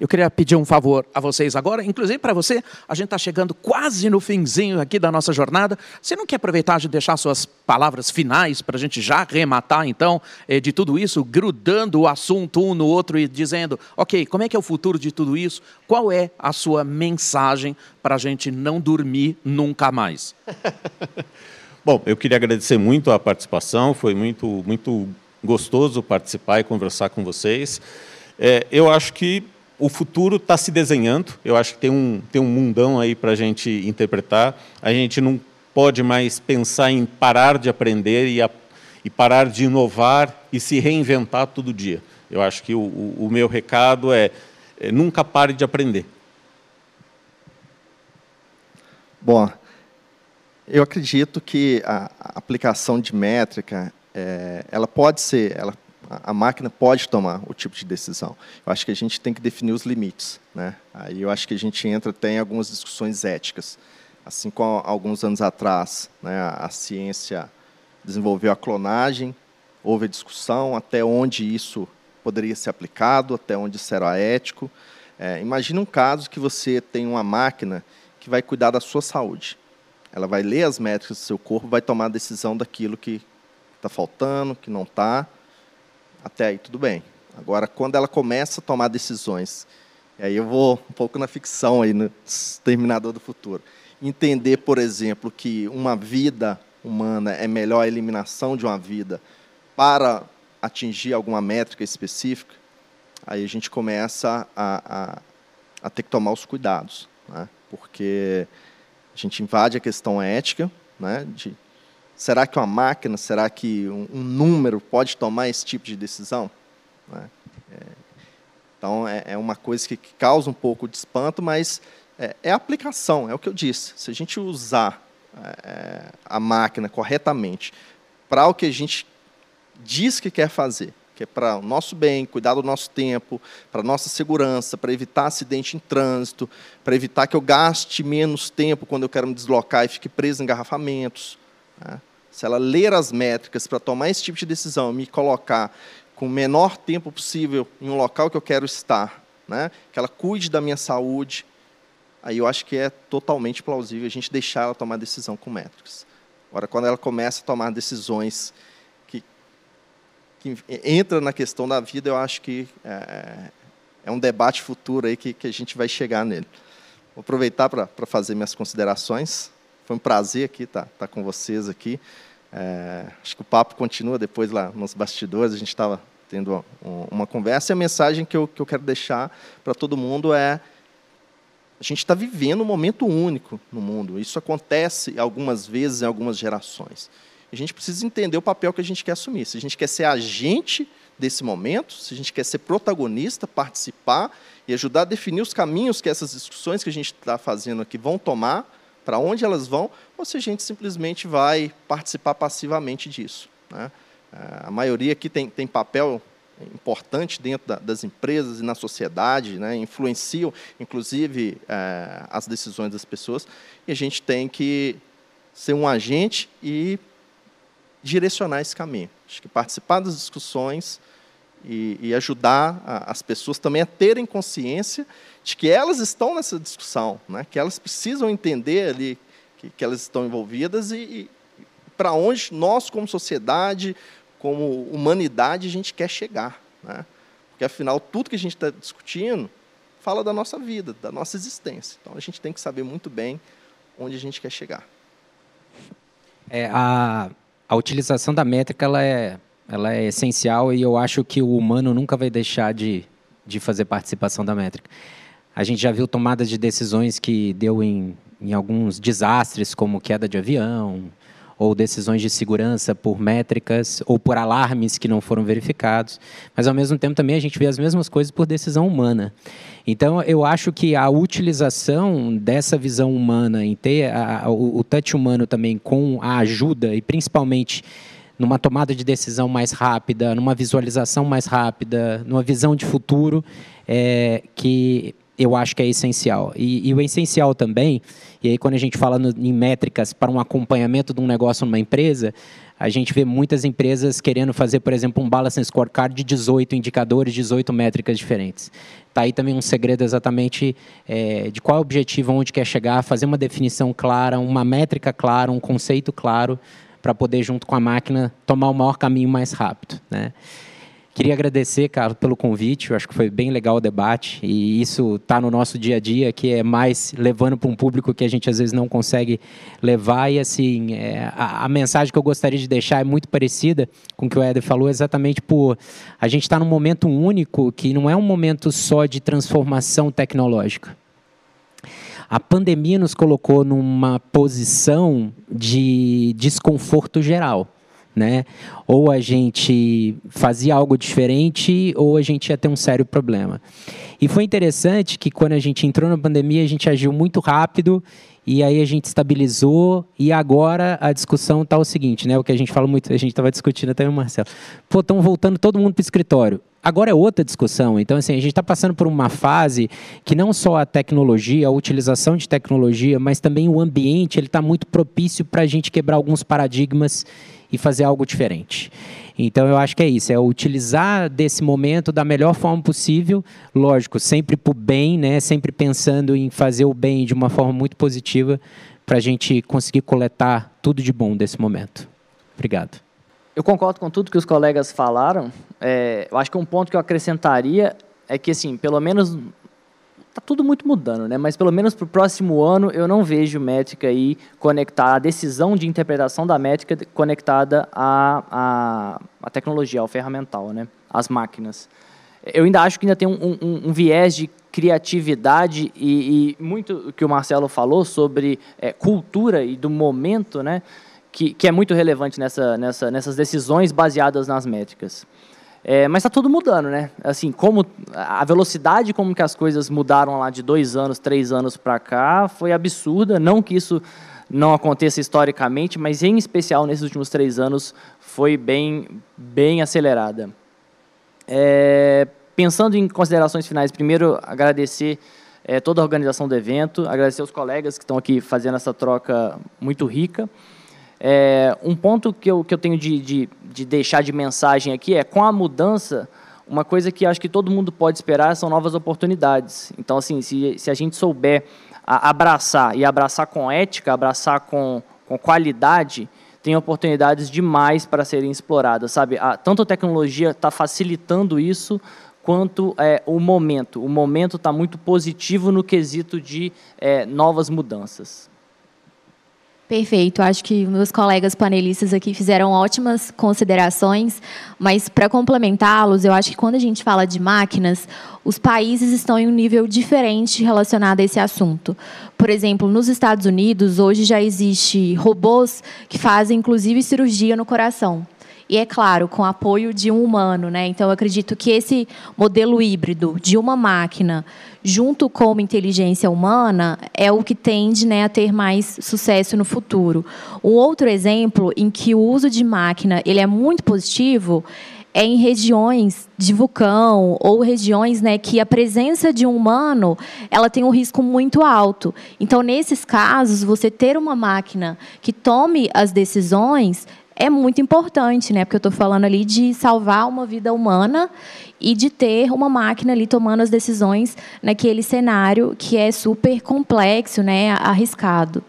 Eu queria pedir um favor a vocês agora, inclusive para você, a gente está chegando quase no finzinho aqui da nossa jornada. Você não quer aproveitar de deixar suas palavras finais para a gente já rematar, então, eh, de tudo isso, grudando o assunto um no outro e dizendo, ok, como é que é o futuro de tudo isso? Qual é a sua mensagem para a gente não dormir nunca mais? Bom, eu queria agradecer muito a participação, foi muito, muito gostoso participar e conversar com vocês. É, eu acho que o futuro está se desenhando. Eu acho que tem um, tem um mundão aí para a gente interpretar. A gente não pode mais pensar em parar de aprender e, a, e parar de inovar e se reinventar todo dia. Eu acho que o, o, o meu recado é, é nunca pare de aprender. Bom, eu acredito que a aplicação de métrica, é, ela pode ser, ela a máquina pode tomar o tipo de decisão. Eu acho que a gente tem que definir os limites. Né? Aí eu acho que a gente entra até em algumas discussões éticas. Assim como alguns anos atrás né, a ciência desenvolveu a clonagem, houve a discussão até onde isso poderia ser aplicado, até onde era ético. É, imagine um caso que você tem uma máquina que vai cuidar da sua saúde. Ela vai ler as métricas do seu corpo, vai tomar a decisão daquilo que está faltando, que não está, até aí tudo bem. Agora, quando ela começa a tomar decisões, e aí eu vou um pouco na ficção aí, no Terminador do Futuro, entender, por exemplo, que uma vida humana é melhor a eliminação de uma vida para atingir alguma métrica específica, aí a gente começa a, a, a ter que tomar os cuidados, né? porque a gente invade a questão ética, né? de Será que uma máquina, será que um, um número pode tomar esse tipo de decisão? Né? É, então, é, é, uma coisa que, que, causa um pouco de espanto, mas é, é, aplicação, é o que eu disse. Se a gente usar é, a máquina corretamente para o que a gente diz que quer fazer, que é para o nosso bem, cuidar do nosso tempo, para a nossa segurança, para evitar acidente em trânsito, para evitar que eu gaste menos tempo quando eu quero me deslocar e fique preso em engarrafamentos. Né? Se ela ler as métricas para tomar esse tipo de decisão, me colocar com o menor tempo possível em um local que eu quero estar, né? que ela cuide da minha saúde, aí eu acho que é totalmente plausível a gente deixar ela tomar decisão com métricas. Agora, quando ela começa a tomar decisões que, que entra na questão da vida, eu acho que é, é um debate futuro aí que, que a gente vai chegar nele. Vou aproveitar para fazer minhas considerações. Foi um prazer aqui estar, tá, tá com vocês aqui. É, acho que o papo continua depois lá nos bastidores. A gente estava tendo uma conversa. E a mensagem que eu, que eu quero deixar para todo mundo é: a gente está vivendo um momento único no mundo. Isso acontece algumas vezes em algumas gerações. A gente precisa entender o papel que a gente quer assumir. Se a gente quer ser agente desse momento, se a gente quer ser protagonista, participar e ajudar a definir os caminhos que essas discussões que a gente está fazendo aqui vão tomar, para onde elas vão, ou se a gente simplesmente vai participar passivamente disso. Né? É, a maioria aqui tem, tem papel importante dentro da, das empresas e na sociedade, né? influenciam, inclusive, é, as decisões das pessoas, e a gente tem que ser um agente e direcionar esse caminho. Acho que participar das discussões e, e ajudar a, as pessoas também a terem consciência de que elas estão nessa discussão, né? que elas precisam entender ali que, que elas estão envolvidas e, e para onde nós, como sociedade, como humanidade, a gente quer chegar. Né? Porque, afinal, tudo que a gente está discutindo fala da nossa vida, da nossa existência. Então, a gente tem que saber muito bem onde a gente quer chegar. É, a, a utilização da métrica ela é, ela é essencial e eu acho que o humano nunca vai deixar de, de fazer participação da métrica. A gente já viu tomadas de decisões que deu em, em alguns desastres, como queda de avião, ou decisões de segurança por métricas ou por alarmes que não foram verificados, mas ao mesmo tempo também a gente vê as mesmas coisas por decisão humana. Então eu acho que a utilização dessa visão humana em ter a, o, o touch humano também com a ajuda e principalmente numa tomada de decisão mais rápida, numa visualização mais rápida, numa visão de futuro, é, que eu acho que é essencial. E, e, o essencial também, e aí quando a gente fala no, em métricas para um acompanhamento de um negócio numa empresa, a gente vê muitas empresas querendo fazer, por exemplo, um balance scorecard de 18 indicadores, 18 métricas diferentes. Está aí também um segredo exatamente é, de qual é o objetivo, onde quer chegar, fazer uma definição clara, uma métrica clara, um conceito claro, para poder, junto com a máquina, tomar o maior caminho mais rápido. Né? Queria agradecer, Carlos, pelo convite. Eu acho que foi bem legal o debate e isso está no nosso dia a dia, que é mais levando para um público que a gente às vezes não consegue levar. E assim, é, a, a, mensagem que eu gostaria de deixar é muito parecida com o que o Éder falou, exatamente por a gente está num momento único que não é um momento só de transformação tecnológica. A pandemia nos colocou numa posição de desconforto geral né? Ou a gente fazia algo diferente ou a gente ia ter um sério problema. E foi interessante que quando a gente entrou na pandemia, a gente agiu muito rápido e aí a gente estabilizou e agora a discussão está o seguinte, né? O que a gente fala muito, a gente estava discutindo até o Marcelo. Pô, estão voltando todo mundo para o escritório. Agora é outra discussão. Então, assim, a gente está passando por uma fase que não só a tecnologia, a utilização de tecnologia, mas também o ambiente, ele está muito propício para a gente quebrar alguns paradigmas e fazer algo diferente. Então eu acho que é isso, é utilizar desse momento da melhor forma possível, lógico, sempre para o bem, né? sempre pensando em fazer o bem de uma forma muito positiva para a gente conseguir coletar tudo de bom desse momento. Obrigado. Eu concordo com tudo que os colegas falaram. É, eu acho que um ponto que eu acrescentaria é que, assim, pelo menos tá tudo muito mudando, né? Mas pelo menos para o próximo ano eu não vejo métrica aí conectada, a decisão de interpretação da métrica conectada à, à, à tecnologia, ao ferramental, né? Às máquinas. Eu ainda acho que ainda tem um, um, um viés de criatividade e, e, muito que o Marcelo falou sobre é, cultura e do momento, né? Que, que é muito relevante nessa, nessa, nessas decisões baseadas nas métricas. É, mas está tudo mudando, né? Assim, como a velocidade como que as coisas mudaram lá de dois anos, três anos para cá foi absurda. Não que isso não aconteça historicamente, mas em especial nesses últimos três anos foi bem, bem acelerada. É, pensando em considerações finais, primeiro agradecer é, toda a organização do evento, agradecer os colegas que estão aqui fazendo essa troca muito rica. É, um ponto que eu, que eu tenho de, de, de deixar de mensagem aqui é, com a mudança, uma coisa que acho que todo mundo pode esperar são novas oportunidades. Então, assim, se, se a gente souber abraçar, e abraçar com ética, abraçar com, com qualidade, tem oportunidades demais para serem exploradas, sabe? A, tanto a tecnologia está facilitando isso, quanto é, o momento. O momento está muito positivo no quesito de é, novas mudanças. Perfeito. Acho que meus colegas panelistas aqui fizeram ótimas considerações, mas para complementá-los, eu acho que quando a gente fala de máquinas, os países estão em um nível diferente relacionado a esse assunto. Por exemplo, nos Estados Unidos, hoje já existe robôs que fazem inclusive cirurgia no coração. E é claro, com apoio de um humano, né? Então eu acredito que esse modelo híbrido de uma máquina junto com uma inteligência humana é o que tende né, a ter mais sucesso no futuro. Um outro exemplo em que o uso de máquina ele é muito positivo é em regiões de vulcão ou regiões né, que a presença de um humano ela tem um risco muito alto. Então, nesses casos, você ter uma máquina que tome as decisões é muito importante, né? Porque eu estou falando ali de salvar uma vida humana e de ter uma máquina ali tomando as decisões naquele cenário que é super complexo, né, arriscado.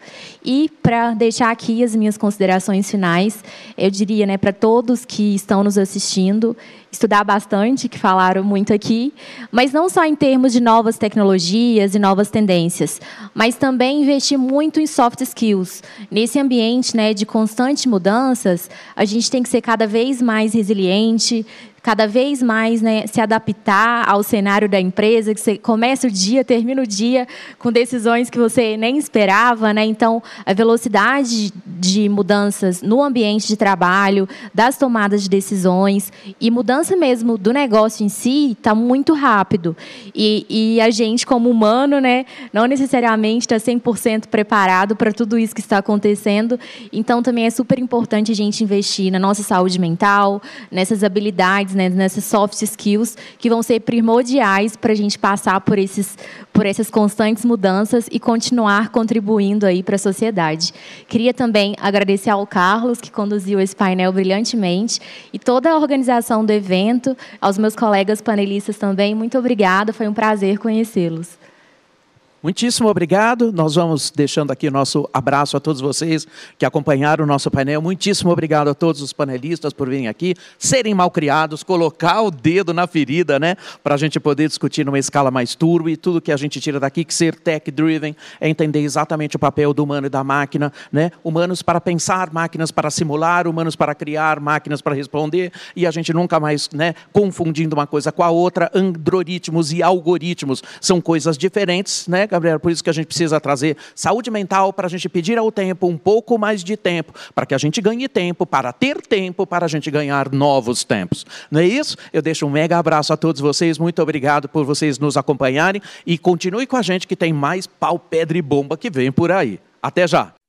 E para deixar aqui as minhas considerações finais, eu diria, né, para todos que estão nos assistindo, estudar bastante, que falaram muito aqui, mas não só em termos de novas tecnologias e novas tendências, mas também investir muito em soft skills. Nesse ambiente, né, de constantes mudanças, a gente tem que ser cada vez mais resiliente, cada vez mais né, se adaptar ao cenário da empresa, que você começa o dia, termina o dia com decisões que você nem esperava. Né? Então, a velocidade de mudanças no ambiente de trabalho, das tomadas de decisões e mudança mesmo do negócio em si está muito rápido. E, e, a gente, como humano, né, não necessariamente está 100% preparado para tudo isso que está acontecendo. Então, também é super importante a gente investir na nossa saúde mental, nessas habilidades habilidades, né, nessas soft skills que vão ser primordiais para a gente passar por esses por essas constantes mudanças e continuar contribuindo aí para a sociedade. Queria também agradecer ao Carlos que conduziu esse painel brilhantemente e toda a organização do evento, aos meus colegas panelistas também. Muito obrigada, foi um prazer conhecê-los. Muitíssimo obrigado. Nós vamos deixando aqui nosso abraço a todos vocês que acompanharam o nosso painel. Muitíssimo obrigado a todos os panelistas por virem aqui, serem mal criados, colocar o dedo na ferida, né? Para a gente poder discutir numa escala mais turbo e tudo que a gente tira daqui, que ser tech-driven é entender exatamente o papel do humano e da máquina, né? Humanos para pensar, máquinas para simular, humanos para criar, máquinas para responder, e a gente nunca mais, né, confundindo uma coisa com a outra. Androritmos e algoritmos são coisas diferentes, né? Gabriel? Por isso que a gente precisa trazer saúde mental para a gente pedir ao tempo um pouco mais de tempo, para que a gente ganhe tempo, para ter tempo, para a gente ganhar novos tempos. Não é isso? Eu deixo um mega abraço a todos vocês. Muito obrigado por vocês nos acompanharem e continue com a gente que tem mais pau, pedra e bomba que vem por aí. Até já!